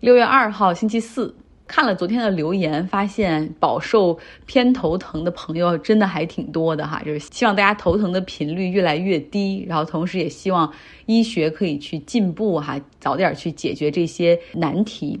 六月二号星期四，看了昨天的留言，发现饱受偏头疼的朋友真的还挺多的哈。就是希望大家头疼的频率越来越低，然后同时也希望医学可以去进步哈，早点去解决这些难题。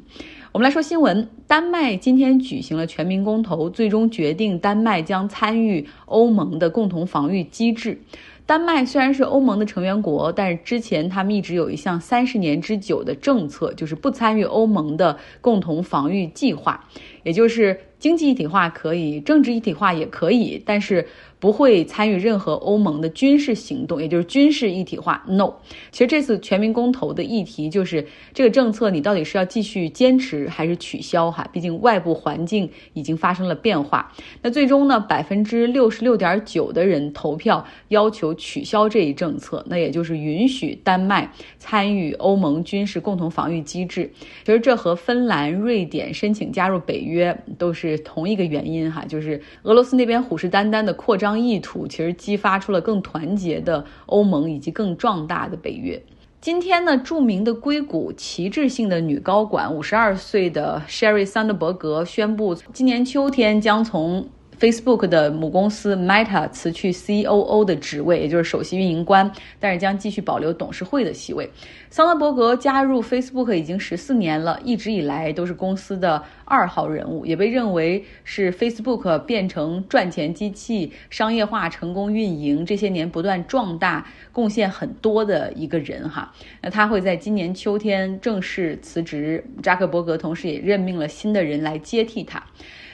我们来说新闻，丹麦今天举行了全民公投，最终决定丹麦将参与欧盟的共同防御机制。丹麦虽然是欧盟的成员国，但是之前他们一直有一项三十年之久的政策，就是不参与欧盟的共同防御计划，也就是经济一体化可以，政治一体化也可以，但是。不会参与任何欧盟的军事行动，也就是军事一体化。No，其实这次全民公投的议题就是这个政策，你到底是要继续坚持还是取消？哈，毕竟外部环境已经发生了变化。那最终呢，百分之六十六点九的人投票要求取消这一政策，那也就是允许丹麦参与欧盟军事共同防御机制。其实这和芬兰、瑞典申请加入北约都是同一个原因哈，就是俄罗斯那边虎视眈眈的扩张。意图其实激发出了更团结的欧盟以及更壮大的北约。今天呢，著名的硅谷旗帜性的女高管五十二岁的 Sherry 桑德伯格宣布，今年秋天将从。Facebook 的母公司 Meta 辞去 COO 的职位，也就是首席运营官，但是将继续保留董事会的席位。桑德伯格加入 Facebook 已经十四年了，一直以来都是公司的二号人物，也被认为是 Facebook 变成赚钱机器、商业化成功运营这些年不断壮大贡献很多的一个人哈。那他会在今年秋天正式辞职，扎克伯格同时也任命了新的人来接替他。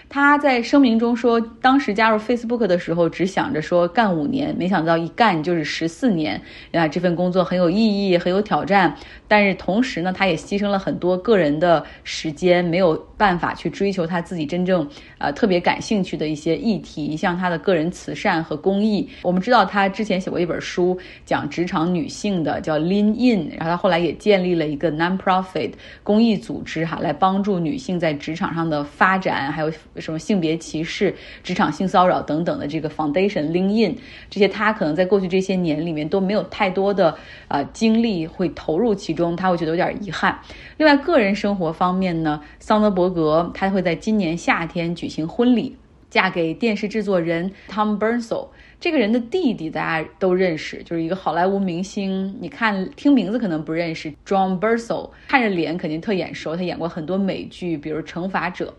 他在声明中说，当时加入 Facebook 的时候，只想着说干五年，没想到一干就是十四年。啊，这份工作很有意义，很有挑战。但是同时呢，他也牺牲了很多个人的时间，没有办法去追求他自己真正呃特别感兴趣的一些议题，像他的个人慈善和公益。我们知道他之前写过一本书，讲职场女性的，叫 Lean In。然后他后来也建立了一个 non-profit 公益组织，哈，来帮助女性在职场上的发展，还有。什么性别歧视、职场性骚扰等等的这个 foundation link in，这些他可能在过去这些年里面都没有太多的呃精力会投入其中，他会觉得有点遗憾。另外，个人生活方面呢，桑德伯格他会在今年夏天举行婚礼，嫁给电视制作人 Tom Bernso。这个人的弟弟大家都认识，就是一个好莱坞明星。你看听名字可能不认识，John Bernso，看着脸肯定特眼熟，他演过很多美剧，比如《惩罚者》。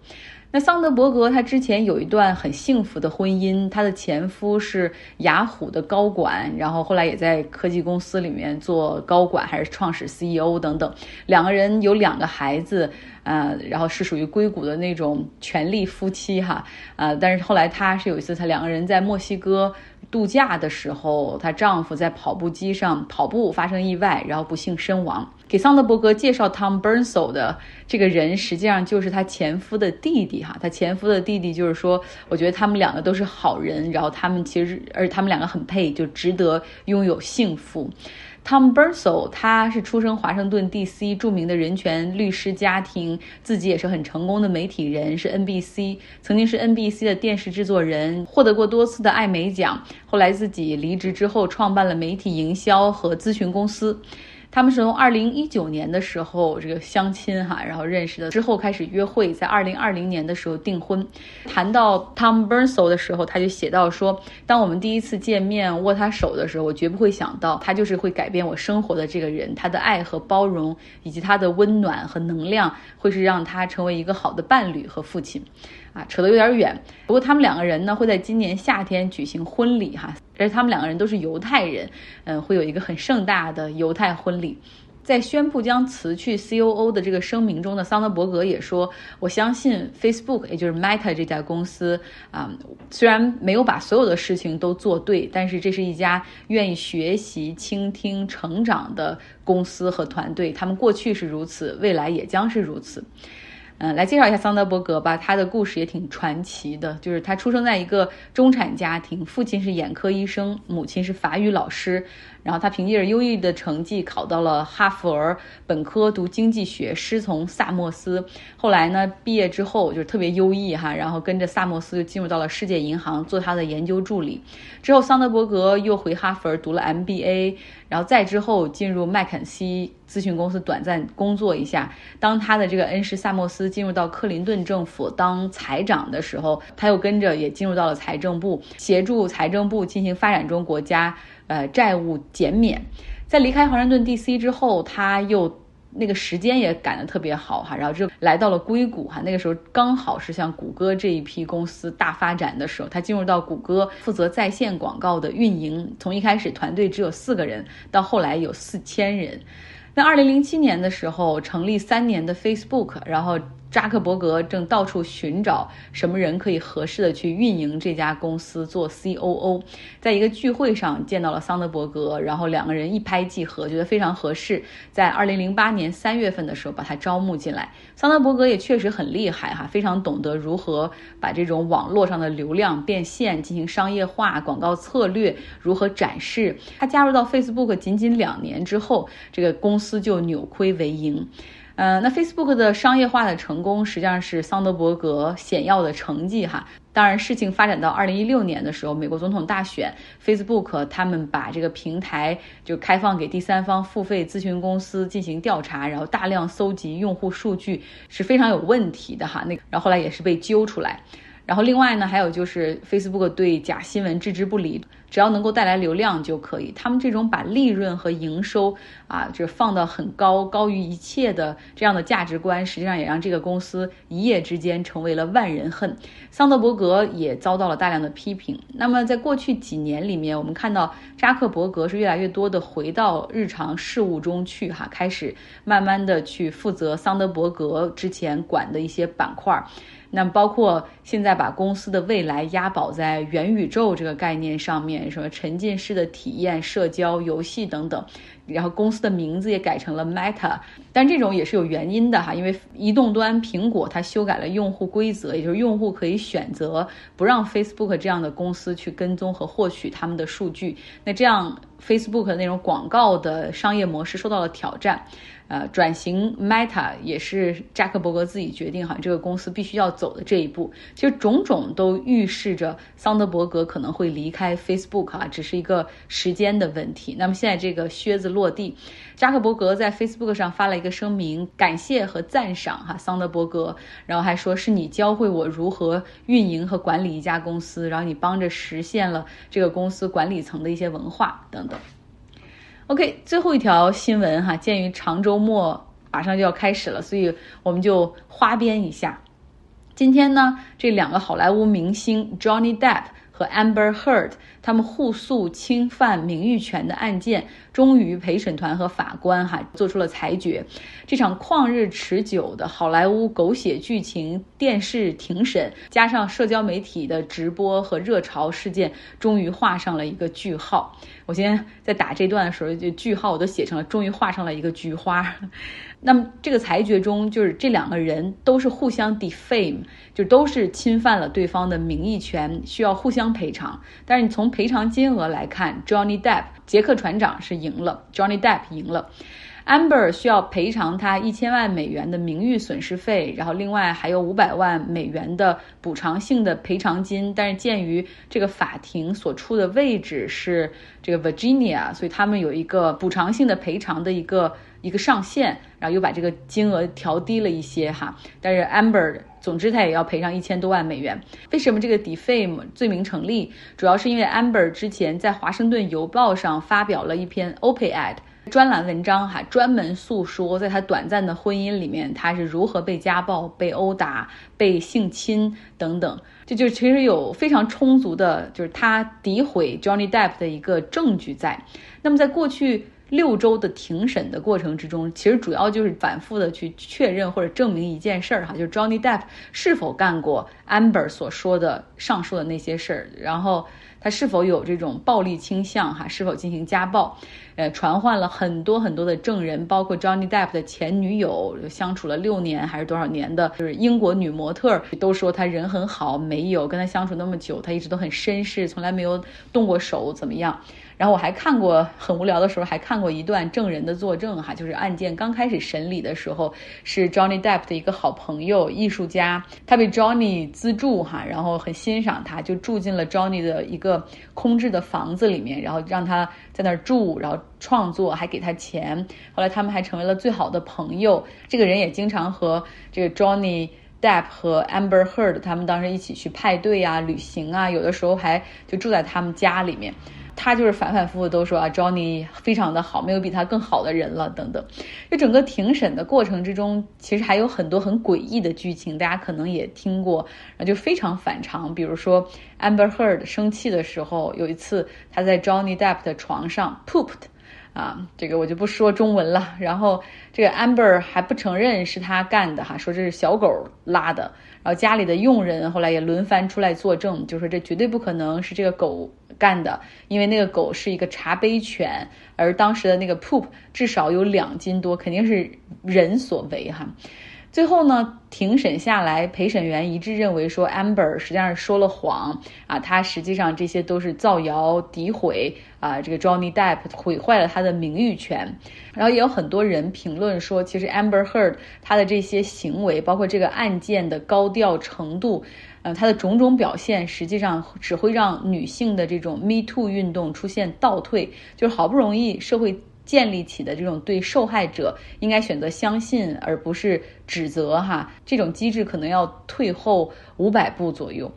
那桑德伯格他之前有一段很幸福的婚姻，他的前夫是雅虎的高管，然后后来也在科技公司里面做高管，还是创始 CEO 等等。两个人有两个孩子，呃，然后是属于硅谷的那种权力夫妻哈，呃，但是后来他是有一次他两个人在墨西哥。度假的时候，她丈夫在跑步机上跑步发生意外，然后不幸身亡。给桑德伯格介绍 Tom Burnso 的这个人，实际上就是她前夫的弟弟哈。她前夫的弟弟就是说，我觉得他们两个都是好人，然后他们其实，而且他们两个很配，就值得拥有幸福。Tom Bernso，他是出生华盛顿 D.C. 著名的人权律师家庭，自己也是很成功的媒体人，是 NBC 曾经是 NBC 的电视制作人，获得过多次的艾美奖。后来自己离职之后，创办了媒体营销和咨询公司。他们是从二零一九年的时候这个相亲哈，然后认识的，之后开始约会，在二零二零年的时候订婚。谈到 Tom b u r n s o 的时候，他就写到说，当我们第一次见面握他手的时候，我绝不会想到他就是会改变我生活的这个人，他的爱和包容以及他的温暖和能量，会是让他成为一个好的伴侣和父亲。啊，扯得有点远。不过他们两个人呢，会在今年夏天举行婚礼哈，而且他们两个人都是犹太人，嗯，会有一个很盛大的犹太婚礼。在宣布将辞去 COO 的这个声明中的桑德伯格也说：“我相信 Facebook，也就是 Meta 这家公司啊，虽然没有把所有的事情都做对，但是这是一家愿意学习、倾听、成长的公司和团队。他们过去是如此，未来也将是如此。”嗯，来介绍一下桑德伯格吧。他的故事也挺传奇的，就是他出生在一个中产家庭，父亲是眼科医生，母亲是法语老师。然后他凭借着优异的成绩考到了哈佛本科读经济学，师从萨默斯。后来呢，毕业之后就是特别优异哈，然后跟着萨默斯就进入到了世界银行做他的研究助理。之后桑德伯格又回哈佛读了 MBA。然后再之后进入麦肯锡咨询公司短暂工作一下。当他的这个恩师萨默斯进入到克林顿政府当财长的时候，他又跟着也进入到了财政部，协助财政部进行发展中国家呃债务减免。在离开华盛顿 DC 之后，他又。那个时间也赶得特别好哈，然后就来到了硅谷哈，那个时候刚好是像谷歌这一批公司大发展的时候，他进入到谷歌负责在线广告的运营，从一开始团队只有四个人，到后来有四千人。那二零零七年的时候成立三年的 Facebook，然后。扎克伯格正到处寻找什么人可以合适的去运营这家公司做 COO，在一个聚会上见到了桑德伯格，然后两个人一拍即合，觉得非常合适。在二零零八年三月份的时候，把他招募进来。桑德伯格也确实很厉害哈，非常懂得如何把这种网络上的流量变现，进行商业化、广告策略如何展示。他加入到 Facebook 仅仅两年之后，这个公司就扭亏为盈。嗯，那 Facebook 的商业化的成功实际上是桑德伯格显要的成绩哈。当然，事情发展到二零一六年的时候，美国总统大选，Facebook 他们把这个平台就开放给第三方付费咨询公司进行调查，然后大量搜集用户数据是非常有问题的哈。那然后后来也是被揪出来。然后另外呢，还有就是 Facebook 对假新闻置之不理，只要能够带来流量就可以。他们这种把利润和营收啊，就是放到很高，高于一切的这样的价值观，实际上也让这个公司一夜之间成为了万人恨。桑德伯格也遭到了大量的批评。那么在过去几年里面，我们看到扎克伯格是越来越多的回到日常事务中去，哈，开始慢慢的去负责桑德伯格之前管的一些板块。那包括现在把公司的未来押宝在元宇宙这个概念上面，什么沉浸式的体验、社交、游戏等等，然后公司的名字也改成了 Meta，但这种也是有原因的哈，因为移动端苹果它修改了用户规则，也就是用户可以选择不让 Facebook 这样的公司去跟踪和获取他们的数据，那这样 Facebook 那种广告的商业模式受到了挑战。呃，转型 Meta 也是扎克伯格自己决定，哈，这个公司必须要走的这一步。其实种种都预示着桑德伯格可能会离开 Facebook 啊，只是一个时间的问题。那么现在这个靴子落地，扎克伯格在 Facebook 上发了一个声明，感谢和赞赏哈桑德伯格，然后还说是你教会我如何运营和管理一家公司，然后你帮着实现了这个公司管理层的一些文化等等。OK，最后一条新闻哈，鉴于长周末马上就要开始了，所以我们就花边一下。今天呢，这两个好莱坞明星 Johnny Depp 和 Amber Heard 他们互诉侵犯名誉权的案件。终于，陪审团和法官哈做出了裁决。这场旷日持久的好莱坞狗血剧情电视庭审，加上社交媒体的直播和热潮事件，终于画上了一个句号。我今天在打这段的时候，就句号我都写成了，终于画上了一个菊花。那么这个裁决中，就是这两个人都是互相 defame，就都是侵犯了对方的名誉权，需要互相赔偿。但是你从赔偿金额来看，Johnny Depp。杰克船长是赢了，Johnny Depp 赢了，Amber 需要赔偿他一千万美元的名誉损失费，然后另外还有五百万美元的补偿性的赔偿金。但是鉴于这个法庭所处的位置是这个 Virginia，所以他们有一个补偿性的赔偿的一个一个上限，然后又把这个金额调低了一些哈。但是 Amber。总之，他也要赔上一千多万美元。为什么这个 defame 罪名成立？主要是因为 Amber 之前在《华盛顿邮报》上发表了一篇 op-ed 专栏文章，哈，专门诉说在他短暂的婚姻里面，他是如何被家暴、被殴打、被性侵等等。这就其实有非常充足的，就是他诋毁 Johnny Depp 的一个证据在。那么在过去。六周的庭审的过程之中，其实主要就是反复的去确认或者证明一件事儿哈，就是 Johnny Depp 是否干过 Amber 所说的上述的那些事儿，然后他是否有这种暴力倾向哈，是否进行家暴，呃，传唤了很多很多的证人，包括 Johnny Depp 的前女友，相处了六年还是多少年的，就是英国女模特，都说他人很好，没有跟他相处那么久，他一直都很绅士，从来没有动过手，怎么样？然后我还看过很无聊的时候，还看过一段证人的作证哈，就是案件刚开始审理的时候，是 Johnny Depp 的一个好朋友艺术家，他被 Johnny 资助哈，然后很欣赏他，就住进了 Johnny 的一个空置的房子里面，然后让他在那儿住，然后创作，还给他钱。后来他们还成为了最好的朋友。这个人也经常和这个 Johnny Depp 和 Amber Heard 他们当时一起去派对啊、旅行啊，有的时候还就住在他们家里面。他就是反反复复都说啊，Johnny 非常的好，没有比他更好的人了等等。就整个庭审的过程之中，其实还有很多很诡异的剧情，大家可能也听过，就非常反常。比如说 Amber Heard 生气的时候，有一次他在 Johnny Depp 的床上 pooped，啊，这个我就不说中文了。然后这个 Amber 还不承认是他干的哈，说这是小狗拉的。然后家里的佣人后来也轮番出来作证，就说这绝对不可能是这个狗。干的，因为那个狗是一个茶杯犬，而当时的那个 poop 至少有两斤多，肯定是人所为哈。最后呢，庭审下来，陪审员一致认为说，Amber 实际上是说了谎啊，他实际上这些都是造谣诋毁啊，这个 Johnny Depp 毁坏了他的名誉权。然后也有很多人评论说，其实 Amber Heard 他的这些行为，包括这个案件的高调程度。呃，他的种种表现实际上只会让女性的这种 Me Too 运动出现倒退，就是好不容易社会建立起的这种对受害者应该选择相信而不是指责哈，这种机制可能要退后五百步左右。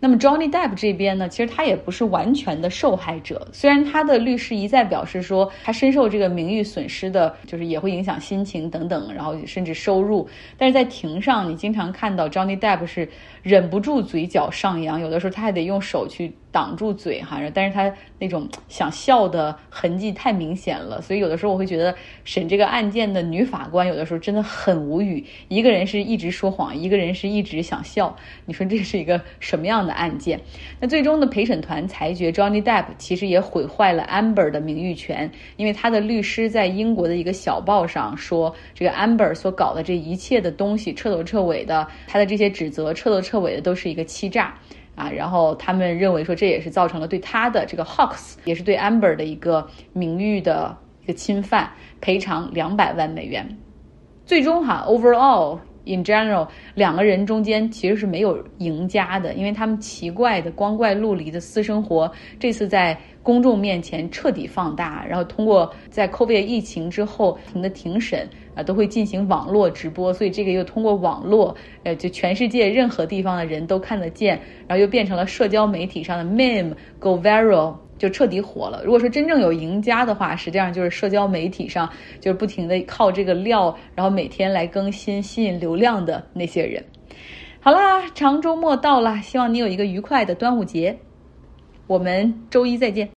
那么 Johnny Depp 这边呢，其实他也不是完全的受害者。虽然他的律师一再表示说，他深受这个名誉损失的，就是也会影响心情等等，然后甚至收入。但是在庭上，你经常看到 Johnny Depp 是忍不住嘴角上扬，有的时候他还得用手去。挡住嘴哈，但是他那种想笑的痕迹太明显了，所以有的时候我会觉得审这个案件的女法官有的时候真的很无语。一个人是一直说谎，一个人是一直想笑，你说这是一个什么样的案件？那最终的陪审团裁决，Johnny Depp 其实也毁坏了 Amber 的名誉权，因为他的律师在英国的一个小报上说，这个 Amber 所搞的这一切的东西，彻头彻尾的，他的这些指责，彻头彻尾的都是一个欺诈。啊，然后他们认为说这也是造成了对他的这个 Hawks，也是对 Amber 的一个名誉的一个侵犯，赔偿两百万美元。最终哈，overall in general，两个人中间其实是没有赢家的，因为他们奇怪的光怪陆离的私生活，这次在。公众面前彻底放大，然后通过在 COVID 疫情之后停的庭审啊，都会进行网络直播，所以这个又通过网络，呃，就全世界任何地方的人都看得见，然后又变成了社交媒体上的 meme go viral，就彻底火了。如果说真正有赢家的话，实际上就是社交媒体上就是不停的靠这个料，然后每天来更新吸引流量的那些人。好啦，长周末到了，希望你有一个愉快的端午节，我们周一再见。